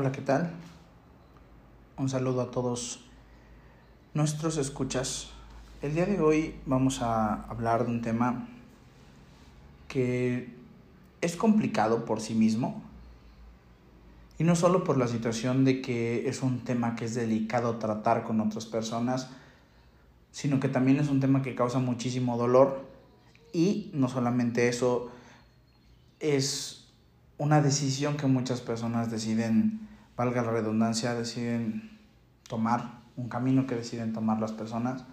Hola, ¿qué tal? Un saludo a todos nuestros escuchas. El día de hoy vamos a hablar de un tema que es complicado por sí mismo y no solo por la situación de que es un tema que es delicado tratar con otras personas, sino que también es un tema que causa muchísimo dolor y no solamente eso, es una decisión que muchas personas deciden, valga la redundancia, deciden tomar, un camino que deciden tomar las personas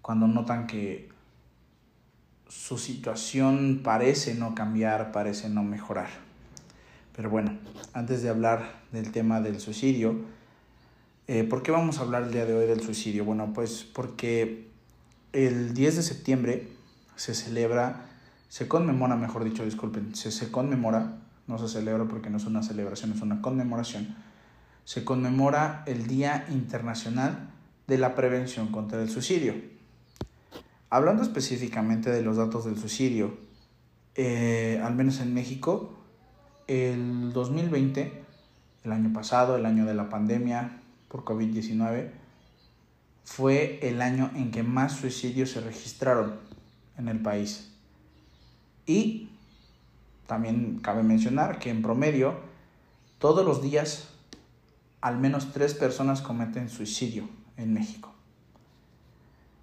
cuando notan que su situación parece no cambiar, parece no mejorar. Pero bueno, antes de hablar del tema del suicidio, eh, ¿por qué vamos a hablar el día de hoy del suicidio? Bueno, pues porque el 10 de septiembre se celebra, se conmemora, mejor dicho, disculpen, se, se conmemora no se celebra porque no es una celebración, es una conmemoración, se conmemora el Día Internacional de la Prevención contra el Suicidio. Hablando específicamente de los datos del suicidio, eh, al menos en México, el 2020, el año pasado, el año de la pandemia por COVID-19, fue el año en que más suicidios se registraron en el país. Y también cabe mencionar que en promedio, todos los días, al menos tres personas cometen suicidio en México.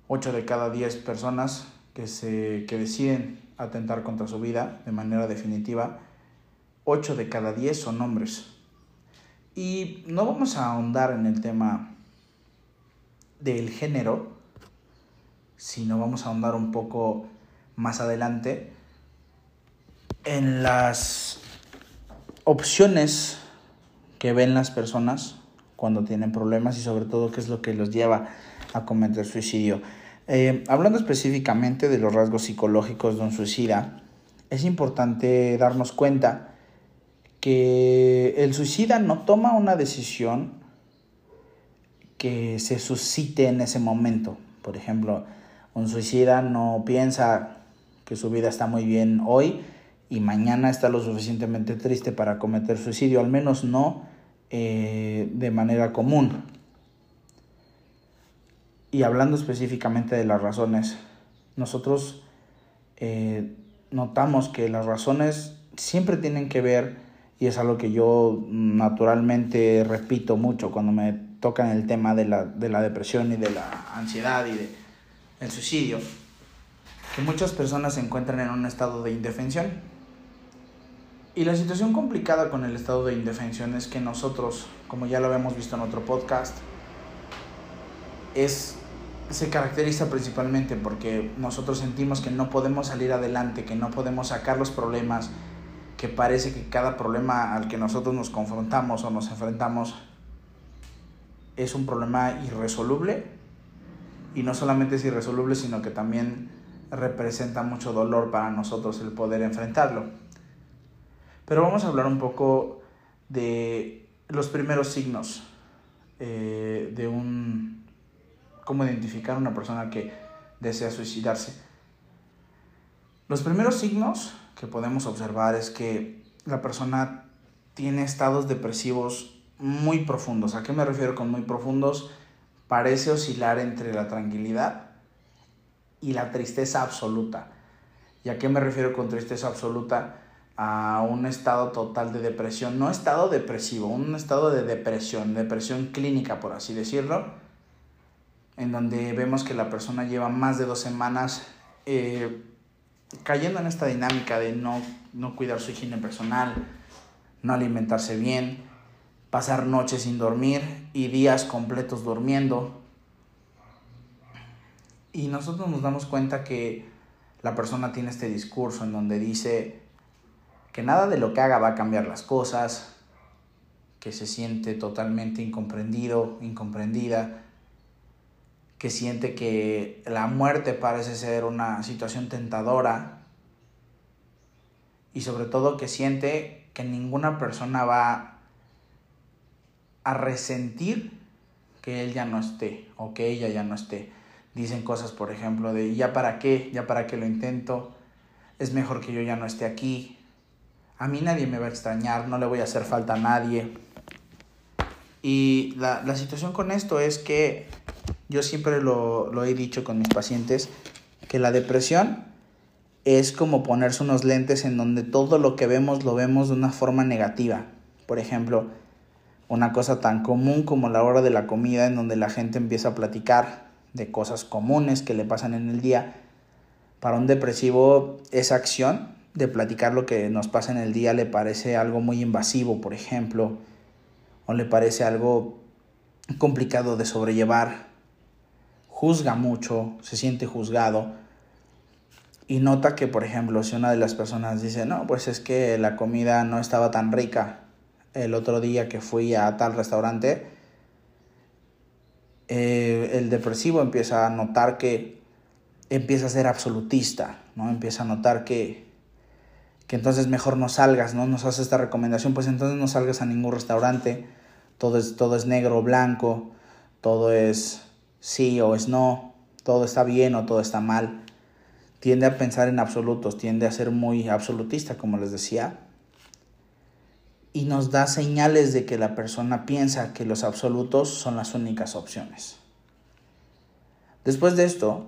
Ocho de cada diez personas que, se, que deciden atentar contra su vida de manera definitiva, ocho de cada diez son hombres. Y no vamos a ahondar en el tema del género, sino vamos a ahondar un poco más adelante en las opciones que ven las personas cuando tienen problemas y sobre todo qué es lo que los lleva a cometer suicidio. Eh, hablando específicamente de los rasgos psicológicos de un suicida, es importante darnos cuenta que el suicida no toma una decisión que se suscite en ese momento. Por ejemplo, un suicida no piensa que su vida está muy bien hoy y mañana está lo suficientemente triste para cometer suicidio, al menos no eh, de manera común. Y hablando específicamente de las razones, nosotros eh, notamos que las razones siempre tienen que ver, y es algo que yo naturalmente repito mucho cuando me tocan el tema de la, de la depresión y de la ansiedad y del el suicidio, que muchas personas se encuentran en un estado de indefensión y la situación complicada con el estado de indefensión es que nosotros, como ya lo habíamos visto en otro podcast, es, se caracteriza principalmente porque nosotros sentimos que no podemos salir adelante, que no podemos sacar los problemas, que parece que cada problema al que nosotros nos confrontamos o nos enfrentamos es un problema irresoluble y no solamente es irresoluble, sino que también representa mucho dolor para nosotros el poder enfrentarlo. Pero vamos a hablar un poco de los primeros signos eh, de un... cómo identificar una persona que desea suicidarse. Los primeros signos que podemos observar es que la persona tiene estados depresivos muy profundos. ¿A qué me refiero con muy profundos? Parece oscilar entre la tranquilidad y la tristeza absoluta. ¿Y a qué me refiero con tristeza absoluta? A un estado total de depresión, no estado depresivo, un estado de depresión, depresión clínica por así decirlo, en donde vemos que la persona lleva más de dos semanas eh, cayendo en esta dinámica de no, no cuidar su higiene personal, no alimentarse bien, pasar noches sin dormir y días completos durmiendo. Y nosotros nos damos cuenta que la persona tiene este discurso en donde dice, que nada de lo que haga va a cambiar las cosas, que se siente totalmente incomprendido, incomprendida, que siente que la muerte parece ser una situación tentadora y sobre todo que siente que ninguna persona va a resentir que él ya no esté o que ella ya no esté. Dicen cosas, por ejemplo, de ya para qué, ya para qué lo intento, es mejor que yo ya no esté aquí, a mí nadie me va a extrañar, no le voy a hacer falta a nadie. Y la, la situación con esto es que yo siempre lo, lo he dicho con mis pacientes, que la depresión es como ponerse unos lentes en donde todo lo que vemos lo vemos de una forma negativa. Por ejemplo, una cosa tan común como la hora de la comida en donde la gente empieza a platicar de cosas comunes que le pasan en el día. Para un depresivo esa acción de platicar lo que nos pasa en el día le parece algo muy invasivo, por ejemplo, o le parece algo complicado de sobrellevar. Juzga mucho, se siente juzgado y nota que, por ejemplo, si una de las personas dice, no, pues es que la comida no estaba tan rica el otro día que fui a tal restaurante, eh, el depresivo empieza a notar que empieza a ser absolutista, ¿no? Empieza a notar que, que entonces mejor no salgas, ¿no? Nos hace esta recomendación, pues entonces no salgas a ningún restaurante, todo es, todo es negro o blanco, todo es sí o es no, todo está bien o todo está mal. Tiende a pensar en absolutos, tiende a ser muy absolutista, como les decía, y nos da señales de que la persona piensa que los absolutos son las únicas opciones. Después de esto,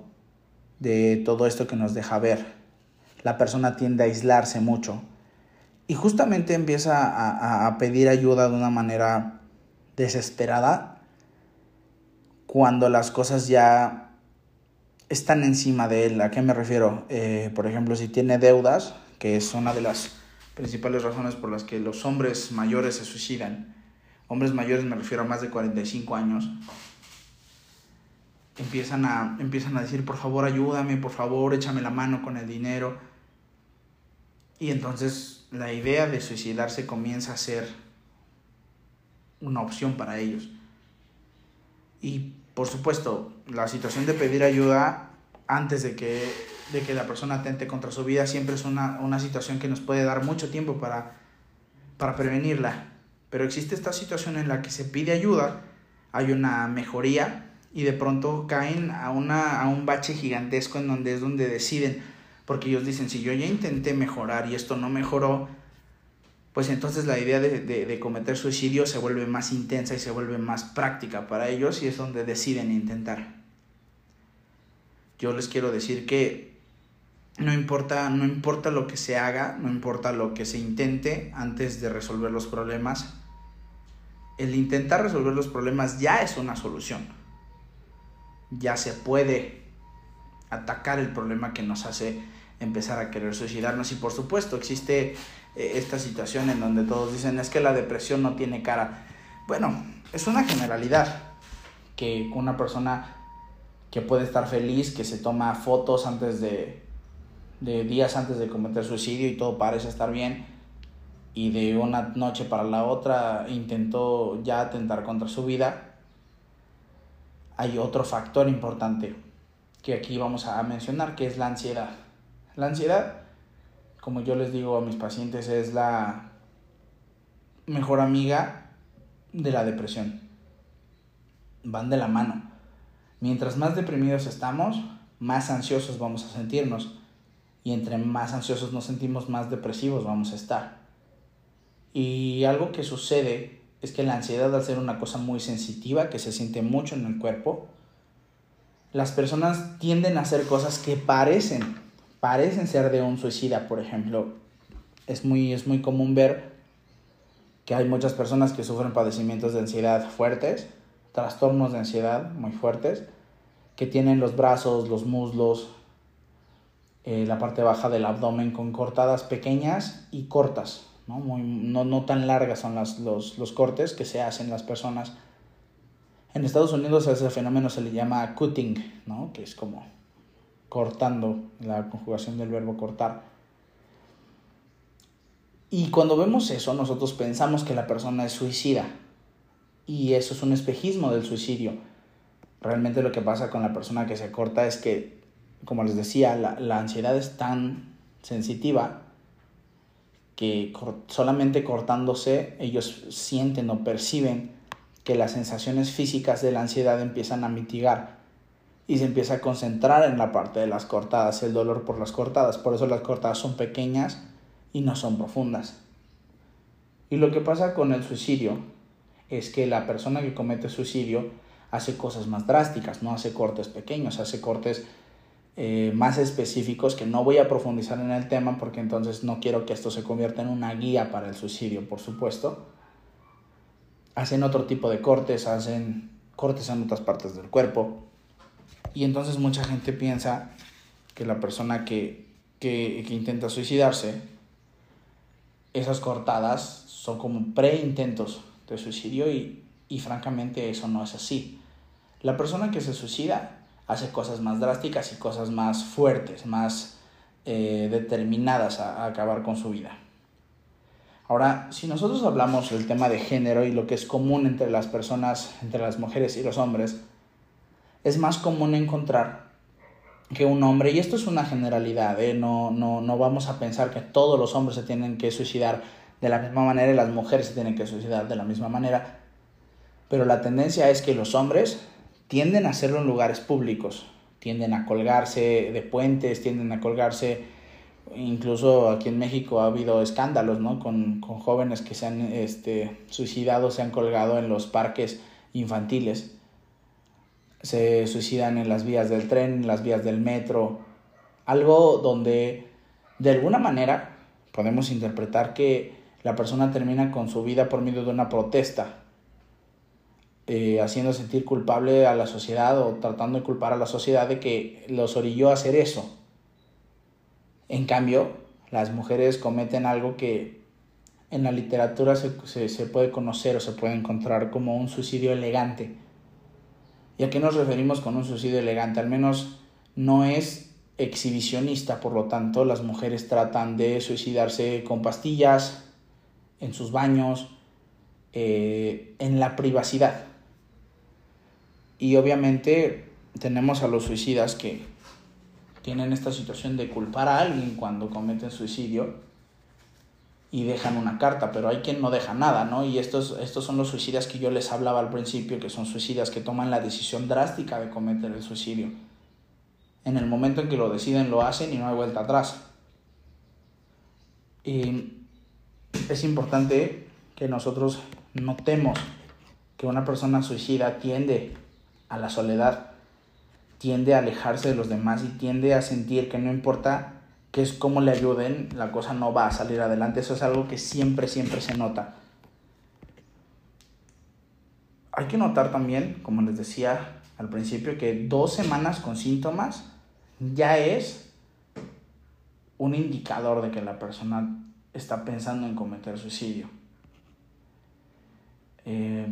de todo esto que nos deja ver, la persona tiende a aislarse mucho y justamente empieza a, a pedir ayuda de una manera desesperada cuando las cosas ya están encima de él. ¿A qué me refiero? Eh, por ejemplo, si tiene deudas, que es una de las principales razones por las que los hombres mayores se suicidan. Hombres mayores me refiero a más de 45 años. Empiezan a, empiezan a decir, por favor, ayúdame, por favor, échame la mano con el dinero. Y entonces la idea de suicidarse comienza a ser una opción para ellos. Y por supuesto, la situación de pedir ayuda antes de que, de que la persona atente contra su vida siempre es una, una situación que nos puede dar mucho tiempo para, para prevenirla. Pero existe esta situación en la que se pide ayuda, hay una mejoría y de pronto caen a, una, a un bache gigantesco en donde es donde deciden, porque ellos dicen, si yo ya intenté mejorar y esto no mejoró, pues entonces la idea de, cometer suicidio se vuelve más intensa y se vuelve más práctica para ellos y es donde deciden intentar. Yo les quiero decir que no importa, no importa lo que se haga, no importa lo que se intente antes de resolver los problemas, el intentar resolver los problemas ya es una solución. Ya se puede atacar el problema que nos hace empezar a querer suicidarnos y por supuesto existe eh, esta situación en donde todos dicen es que la depresión no tiene cara. Bueno, es una generalidad que una persona que puede estar feliz, que se toma fotos antes de, de días antes de cometer suicidio y todo parece estar bien y de una noche para la otra intentó ya atentar contra su vida, hay otro factor importante que aquí vamos a mencionar, que es la ansiedad. La ansiedad como yo les digo a mis pacientes, es la mejor amiga de la depresión. Van de la mano. Mientras más deprimidos estamos, más ansiosos vamos a sentirnos. Y entre más ansiosos nos sentimos, más depresivos vamos a estar. Y algo que sucede es que la ansiedad, al ser una cosa muy sensitiva, que se siente mucho en el cuerpo, las personas tienden a hacer cosas que parecen parecen ser de un suicida, por ejemplo. Es muy, es muy común ver que hay muchas personas que sufren padecimientos de ansiedad fuertes, trastornos de ansiedad muy fuertes, que tienen los brazos, los muslos, eh, la parte baja del abdomen con cortadas pequeñas y cortas, no, Muy, no, no tan largas son los, los cortes que se hacen las personas. En Estados Unidos ese fenómeno se le llama cutting, ¿no? que es como cortando, la conjugación del verbo cortar. Y cuando vemos eso, nosotros pensamos que la persona es suicida. Y eso es un espejismo del suicidio. Realmente lo que pasa con la persona que se corta es que, como les decía, la, la ansiedad es tan sensitiva que solamente cortándose ellos sienten o perciben que las sensaciones físicas de la ansiedad empiezan a mitigar y se empieza a concentrar en la parte de las cortadas, el dolor por las cortadas. Por eso las cortadas son pequeñas y no son profundas. Y lo que pasa con el suicidio es que la persona que comete suicidio hace cosas más drásticas, no hace cortes pequeños, hace cortes eh, más específicos que no voy a profundizar en el tema porque entonces no quiero que esto se convierta en una guía para el suicidio, por supuesto. Hacen otro tipo de cortes, hacen cortes en otras partes del cuerpo. Y entonces mucha gente piensa que la persona que, que, intenta suicidarse, esas cortadas son como pre-intentos de suicidio y, y francamente eso no es así. La persona que se suicida hace cosas más drásticas y cosas más fuertes, más eh, determinadas a, acabar con su vida. Ahora, si nosotros hablamos del tema de género y lo que es común entre las personas, entre las mujeres y los hombres, es más común encontrar que un hombre, y esto es una generalidad, ¿eh? no, no, no vamos a pensar que todos los hombres se tienen que suicidar de la misma manera y las mujeres se tienen que suicidar de la misma manera, pero la tendencia es que los hombres tienden a hacerlo en lugares públicos, tienden a colgarse de puentes, tienden a colgarse, incluso aquí en México ha habido escándalos, ¿no? Con, jóvenes que se han este, suicidado, se han colgado en los parques infantiles, se suicidan en las vías del tren, en las vías del metro, algo donde de alguna manera podemos interpretar que la persona termina con su vida por medio de una protesta, eh, haciendo sentir culpable a la sociedad o tratando de culpar a la sociedad de que los orilló a hacer eso. En cambio, las mujeres cometen algo que en la literatura se, se, puede conocer o se puede encontrar como un suicidio elegante. ¿Y a qué nos referimos con un suicidio elegante? Al menos no es exhibicionista, por lo tanto las mujeres tratan de suicidarse con pastillas, en sus baños, eh, en la privacidad. Y obviamente tenemos a los suicidas que tienen esta situación de culpar a alguien cuando cometen suicidio y dejan una carta, pero hay quien no deja nada, ¿no? Y estos, estos son los suicidas que yo les hablaba al principio, que son suicidas que toman la decisión drástica de cometer el suicidio. En el momento en que lo deciden lo hacen y no hay vuelta atrás. Y es importante que nosotros notemos que una persona suicida tiende a la soledad, tiende a alejarse de los demás y tiende a sentir que no importa que es cómo le ayuden, la cosa no va a salir adelante. Eso es algo que siempre, siempre se nota. Hay que notar también, como les decía al principio, que dos semanas con síntomas ya es un indicador de que la persona está pensando en cometer suicidio. Eh,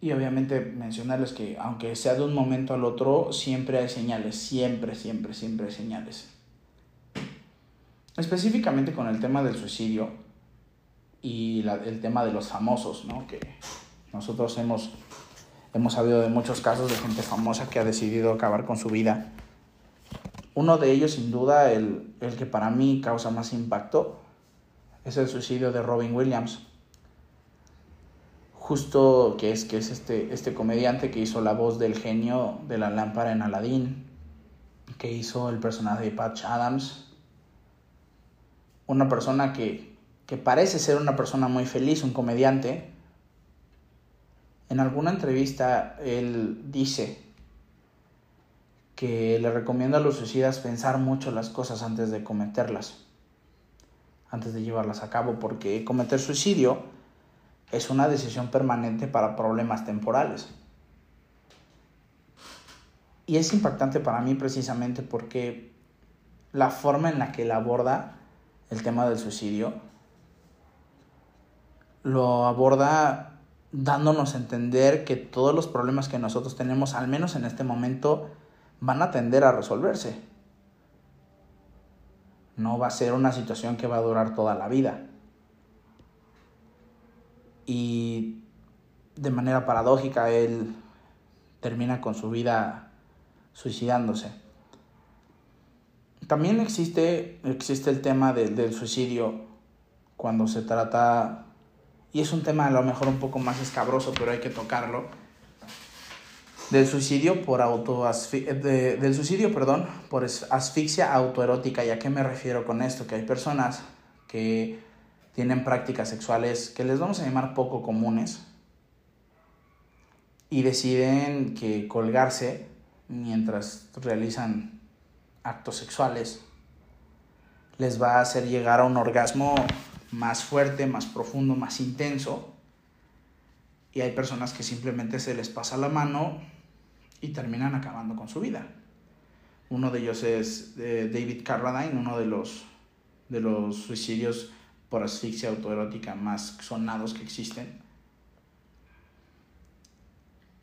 y obviamente mencionarles que aunque sea de un momento al otro, siempre hay señales, siempre, siempre, siempre hay señales. Específicamente con el tema del suicidio y el tema de los famosos, ¿no? Que nosotros hemos, hemos sabido de muchos casos de gente famosa que ha decidido acabar con su vida. Uno de ellos, sin duda, el, el que para mí causa más impacto, es el suicidio de Robin Williams justo que es, que es este, este comediante que hizo la voz del genio de la lámpara en Aladdin, que hizo el personaje de Patch Adams, una persona que, que parece ser una persona muy feliz, un comediante. En alguna entrevista él dice que le recomienda a los suicidas pensar mucho las cosas antes de cometerlas, antes de llevarlas a cabo, porque cometer suicidio es una decisión permanente para problemas temporales. Y es impactante para mí precisamente porque la forma en la que él aborda el tema del suicidio lo aborda dándonos a entender que todos los problemas que nosotros tenemos, al menos en este momento, van a tender a resolverse. No va a ser una situación que va a durar toda la vida y de manera paradójica él termina con su vida suicidándose. También existe, existe el tema del suicidio cuando se trata, y es un tema a lo mejor un poco más escabroso, pero hay que tocarlo, del suicidio por auto del suicidio, perdón, por asfixia autoerótica. ¿Y a qué me refiero con esto? Que hay personas que tienen prácticas sexuales que les vamos a llamar poco comunes, y deciden que colgarse mientras realizan actos sexuales les va a hacer llegar a un orgasmo más fuerte, más profundo, más intenso. Y hay personas que simplemente se les pasa la mano y terminan acabando con su vida. Uno de ellos es eh, David Carradine, uno de los, de los suicidios por asfixia autoerótica más sonados que existen.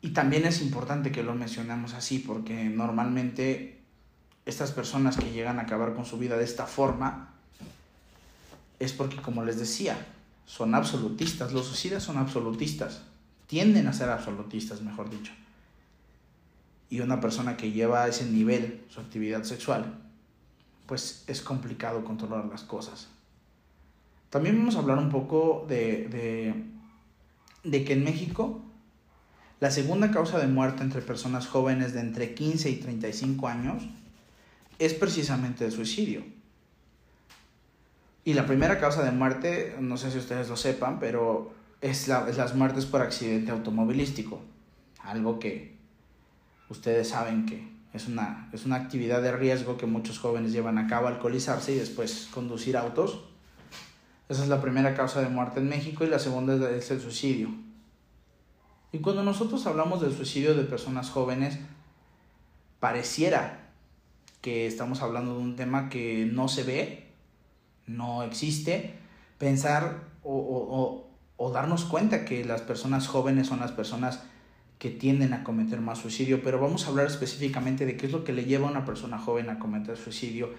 Y también es importante que lo mencionemos así, porque normalmente estas personas que llegan a acabar con su vida de esta forma es porque, como les decía, son absolutistas. Los suicidas son absolutistas. Tienden a ser absolutistas, mejor dicho. Y una persona que lleva a ese nivel su actividad sexual, pues es complicado controlar las cosas. También vamos a hablar un poco de, de, de que en México la segunda causa de muerte entre personas jóvenes de entre 15 y 35 años es precisamente el suicidio. Y la primera causa de muerte, no sé si ustedes lo sepan, pero es, las muertes por accidente automovilístico. Algo que ustedes saben que es una, es una actividad de riesgo que muchos jóvenes llevan a cabo, alcoholizarse y después conducir autos. Esa es la primera causa de muerte en México y la segunda es el suicidio. Y cuando nosotros hablamos del suicidio de personas jóvenes, pareciera que estamos hablando de un tema que no se ve, no existe, pensar o, o, darnos cuenta que las personas jóvenes son las personas que tienden a cometer más suicidio, pero vamos a hablar específicamente de qué es lo que le lleva a una persona joven a cometer suicidio.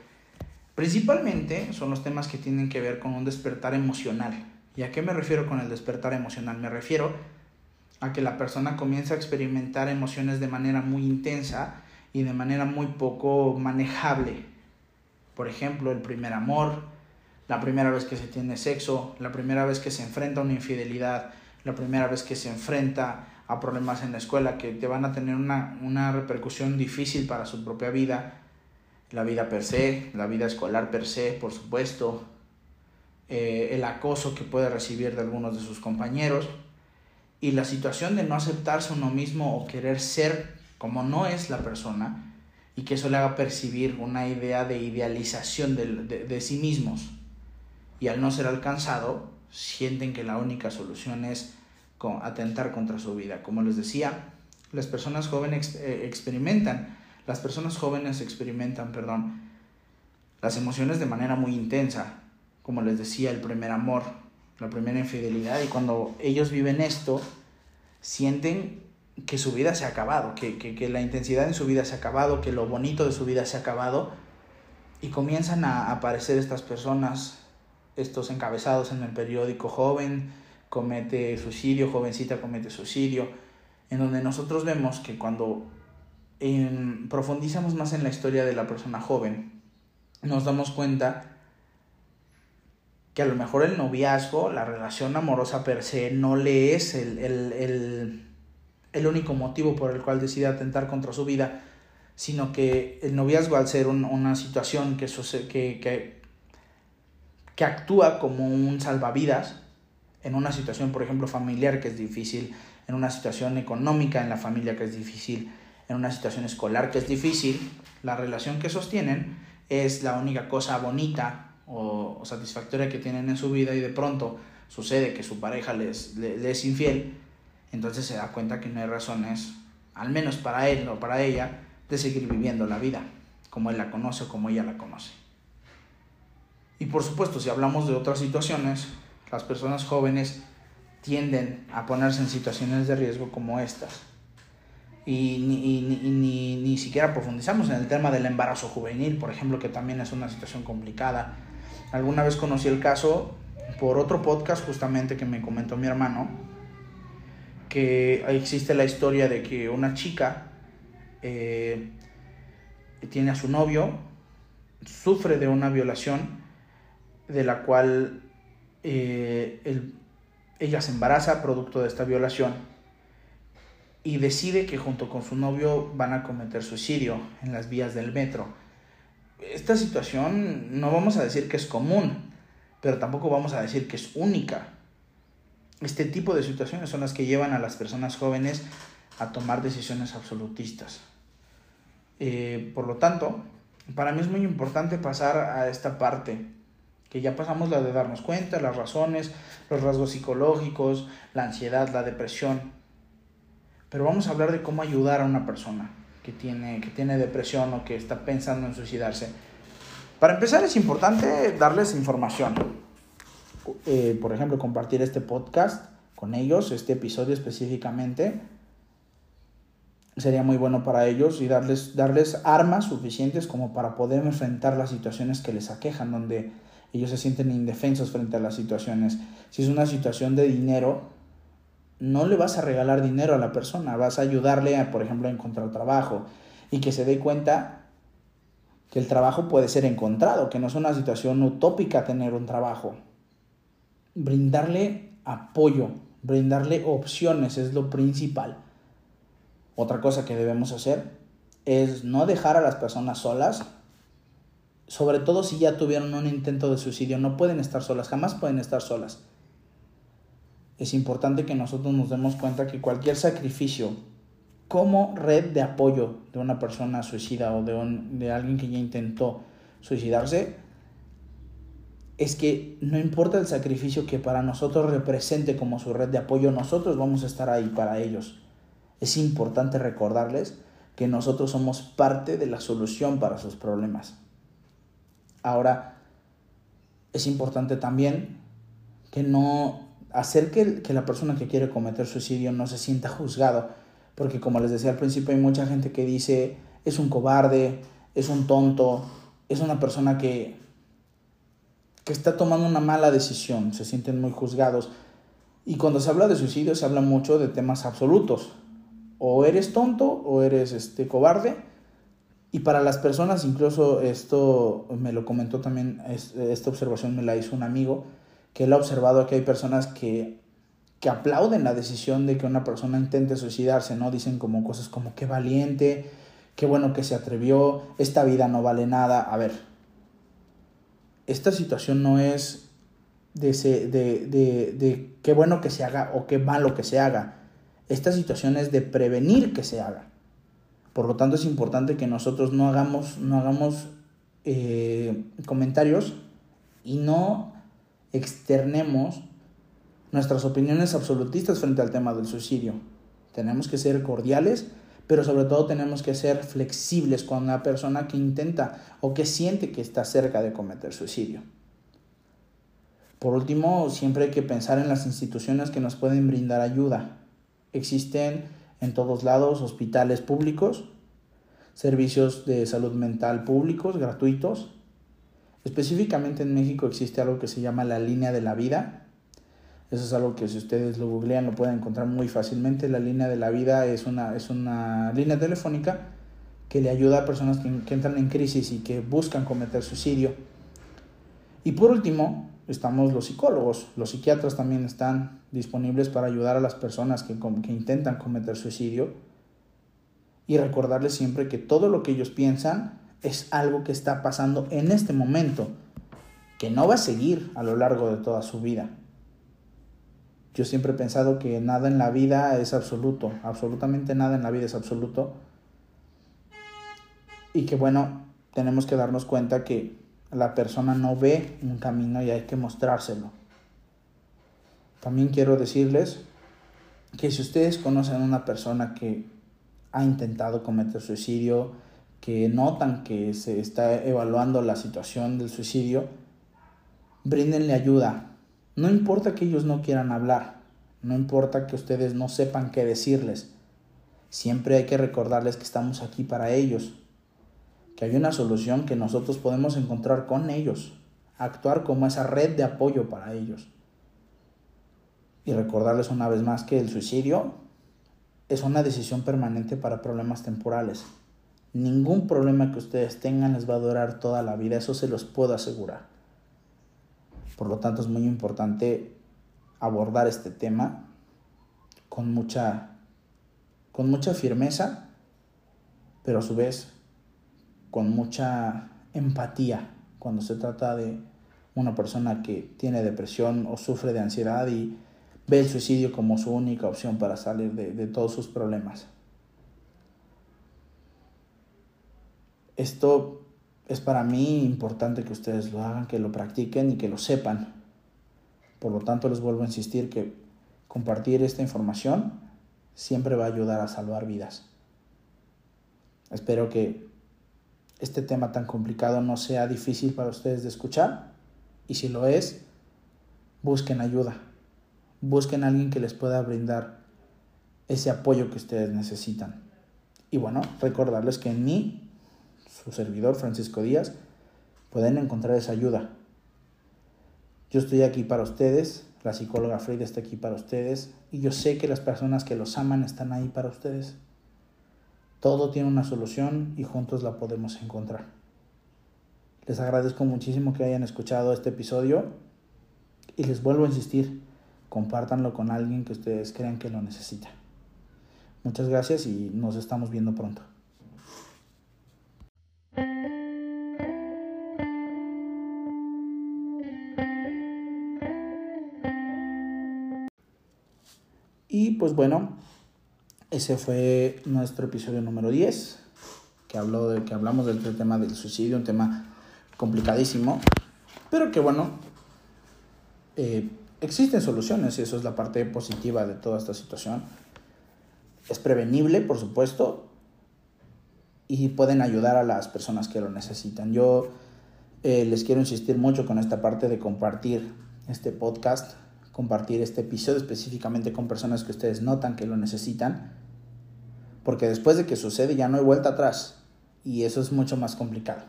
Principalmente son los temas que tienen que ver con un despertar emocional. ¿Y a qué me refiero con el despertar emocional? Me refiero a que la persona comienza a experimentar emociones de manera muy intensa y de manera muy poco manejable. Por ejemplo, el primer amor, la primera vez que se tiene sexo, la primera vez que se enfrenta a una infidelidad, la primera vez que se enfrenta a problemas en la escuela que te van a tener una, repercusión difícil para su propia vida, la vida per se, la vida escolar per se, por supuesto, eh, el acoso que puede recibir de algunos de sus compañeros, y la situación de no aceptarse uno mismo o querer ser como no es la persona y que eso le haga percibir una idea de idealización de, de, sí mismos y al no ser alcanzado sienten que la única solución es atentar contra su vida. Como les decía, las personas jóvenes eh, experimentan, las personas jóvenes experimentan, perdón, las emociones de manera muy intensa, como les decía, el primer amor, la primera infidelidad, y cuando ellos viven esto, sienten que su vida se ha acabado, que, que, la intensidad en su vida se ha acabado, que lo bonito de su vida se ha acabado, y comienzan a aparecer estas personas, estos encabezados en el periódico joven, comete suicidio, jovencita comete suicidio, en donde nosotros vemos que cuando profundizamos más en la historia de la persona joven, nos damos cuenta que a lo mejor el noviazgo, la relación amorosa per se, no le es el, único motivo por el cual decide atentar contra su vida, sino que el noviazgo al ser una situación que, que, que, que actúa como un salvavidas, en una situación, por ejemplo, familiar que es difícil, en una situación económica en la familia que es difícil, en una situación escolar que es difícil, la relación que sostienen es la única cosa bonita o, satisfactoria que tienen en su vida y de pronto sucede que su pareja les, es infiel, entonces se da cuenta que no hay razones, al menos para él o para ella, de seguir viviendo la vida como él la conoce o como ella la conoce. Y por supuesto, si hablamos de otras situaciones, las personas jóvenes tienden a ponerse en situaciones de riesgo como estas. Y, ni, ni, ni, siquiera profundizamos en el tema del embarazo juvenil, por ejemplo, que también es una situación complicada Alguna vez conocí el caso por otro podcast justamente que me comentó mi hermano, que existe la historia de que una chica eh, tiene a su novio, sufre de una violación de la cual eh, ella se embaraza producto de esta violación y decide que junto con su novio van a cometer suicidio en las vías del metro esta situación no vamos a decir que es común, pero tampoco vamos a decir que es única. Este tipo de situaciones son las que llevan a las personas jóvenes a tomar decisiones absolutistas. Eh, por lo tanto, para mí es muy importante pasar a esta parte, que ya pasamos la de darnos cuenta, las razones, los rasgos psicológicos, la ansiedad, la depresión. Pero vamos a hablar de cómo ayudar a una persona que tiene, que tiene depresión o que está pensando en suicidarse. Para empezar es importante darles información. Eh, por ejemplo, compartir este podcast con ellos, este episodio específicamente, sería muy bueno para ellos y darles, darles armas suficientes como para poder enfrentar las situaciones que les aquejan, donde ellos se sienten indefensos frente a las situaciones. Si es una situación de dinero, no le vas a regalar dinero a la persona, vas a ayudarle, a, por ejemplo, a encontrar trabajo y que se dé cuenta que el trabajo puede ser encontrado, que no es una situación utópica tener un trabajo. Brindarle apoyo, brindarle opciones es lo principal. Otra cosa que debemos hacer es no dejar a las personas solas, sobre todo si ya tuvieron un intento de suicidio, no pueden estar solas, jamás pueden estar solas. Es importante que nosotros nos demos cuenta que cualquier sacrificio como red de apoyo de una persona suicida o de, de alguien que ya intentó suicidarse, es que no importa el sacrificio que para nosotros represente como su red de apoyo, nosotros vamos a estar ahí para ellos. Es importante recordarles que nosotros somos parte de la solución para sus problemas. Ahora, es importante también que no hacer que, que, la persona que quiere cometer suicidio no se sienta juzgado, porque como les decía al principio hay mucha gente que dice es un cobarde, es un tonto, es una persona que, que está tomando una mala decisión, se sienten muy juzgados. Y cuando se habla de suicidio se habla mucho de temas absolutos, o eres tonto o eres este cobarde. Y para las personas, incluso esto me lo comentó también, esta observación me la hizo un amigo, que él ha observado que hay personas que, que aplauden la decisión de que una persona intente suicidarse, ¿no? Dicen como cosas como qué valiente, qué bueno que se atrevió, esta vida no vale nada. A ver, esta situación no es de, de, de, de qué bueno que se haga o qué malo que se haga esta situación es de prevenir que se haga. Por lo tanto, es importante que nosotros no hagamos, no hagamos eh, comentarios y no externemos nuestras opiniones absolutistas frente al tema del suicidio. Tenemos que ser cordiales, pero sobre todo tenemos que ser flexibles con una persona que intenta o que siente que está cerca de cometer suicidio. Por último, siempre hay que pensar en las instituciones que nos pueden brindar ayuda. Existen en todos lados hospitales públicos, servicios de salud mental públicos, gratuitos. Específicamente en México existe algo que se llama la línea de la vida. Eso es algo que si ustedes lo googlean lo pueden encontrar muy fácilmente. La línea de la vida es una, es una línea telefónica que le ayuda a personas que, entran en crisis y que buscan cometer suicidio. Y por último, estamos los psicólogos, los psiquiatras también están disponibles para ayudar a las personas que, que, intentan cometer suicidio y recordarles siempre que todo lo que ellos piensan es algo que está pasando en este momento, que no va a seguir a lo largo de toda su vida. Yo siempre he pensado que nada en la vida es absoluto, absolutamente nada en la vida es absoluto. Y que bueno, tenemos que darnos cuenta que la persona no ve un camino y hay que mostrárselo. También quiero decirles que si ustedes conocen a una persona que ha intentado cometer suicidio, que notan que se está evaluando la situación del suicidio, bríndenle ayuda. No importa que ellos no quieran hablar, no importa que ustedes no sepan qué decirles, siempre hay que recordarles que estamos aquí para ellos, que hay una solución que nosotros podemos encontrar con ellos, actuar como esa red de apoyo para ellos. Y recordarles una vez más que el suicidio es una decisión permanente para problemas temporales. Ningún problema que ustedes tengan les va a durar toda la vida, eso se los puedo asegurar. Por lo tanto es muy importante abordar este tema con mucha, con mucha firmeza, pero a su vez con mucha empatía cuando se trata de una persona que tiene depresión o sufre de ansiedad y ve el suicidio como su única opción para salir de, de todos sus problemas. Esto es para mí importante que ustedes lo hagan, que lo practiquen y que lo sepan. Por lo tanto, les vuelvo a insistir que compartir esta información siempre va a ayudar a salvar vidas. Espero que este tema tan complicado no sea difícil para ustedes de escuchar y si lo es, busquen ayuda. Busquen a alguien que les pueda brindar ese apoyo que ustedes necesitan. Y bueno, recordarles que en mí, su servidor Francisco Díaz, pueden encontrar esa ayuda. Yo estoy aquí para ustedes, la psicóloga Frida está aquí para ustedes y yo sé que las personas que los aman están ahí para ustedes. Todo tiene una solución y juntos la podemos encontrar. Les agradezco muchísimo que hayan escuchado este episodio y les vuelvo a insistir, compártanlo con alguien que ustedes crean que lo necesita. Muchas gracias y nos estamos viendo pronto. Y pues bueno, ese fue nuestro episodio número 10, que, habló de, que hablamos del tema del suicidio, un tema complicadísimo, pero que bueno, eh, existen soluciones y eso es la parte positiva de toda esta situación. Es prevenible, por supuesto, y pueden ayudar a las personas que lo necesitan. Yo eh, les quiero insistir mucho con esta parte de compartir este podcast, compartir este episodio específicamente con personas que ustedes notan que lo necesitan porque después de que sucede ya no hay vuelta atrás y eso es mucho más complicado.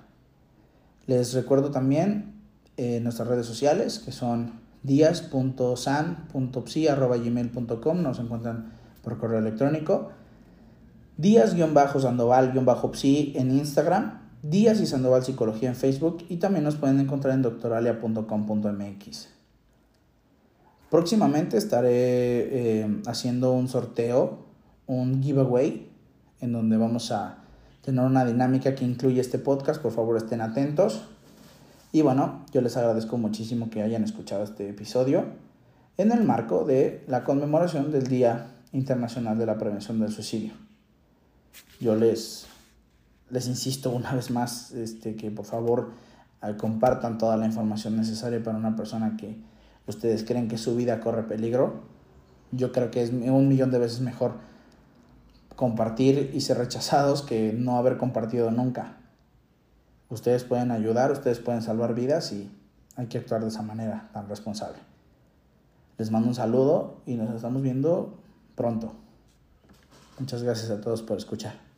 Les recuerdo también eh, nuestras redes sociales que son días.san.psi.gmail.com nos encuentran por correo electrónico días-sandoval-psi en Instagram Díaz y Sandoval Psicología en Facebook y también nos pueden encontrar en doctoralia.com.mx. Próximamente estaré eh, haciendo un sorteo, un giveaway en donde vamos a tener una dinámica que incluye este podcast. Por favor, estén atentos. Y bueno, yo les agradezco muchísimo que hayan escuchado este episodio en el marco de la conmemoración del Día Internacional de la Prevención del Suicidio. Yo les, les insisto una vez más este, que por favor eh, compartan toda la información necesaria para una persona que ustedes creen que su vida corre peligro. Yo creo que es un millón de veces mejor compartir y ser rechazados que no haber compartido nunca. Ustedes pueden ayudar, ustedes pueden salvar vidas y hay que actuar de esa manera tan responsable. Les mando un saludo y nos estamos viendo pronto. Muchas gracias a todos por escuchar.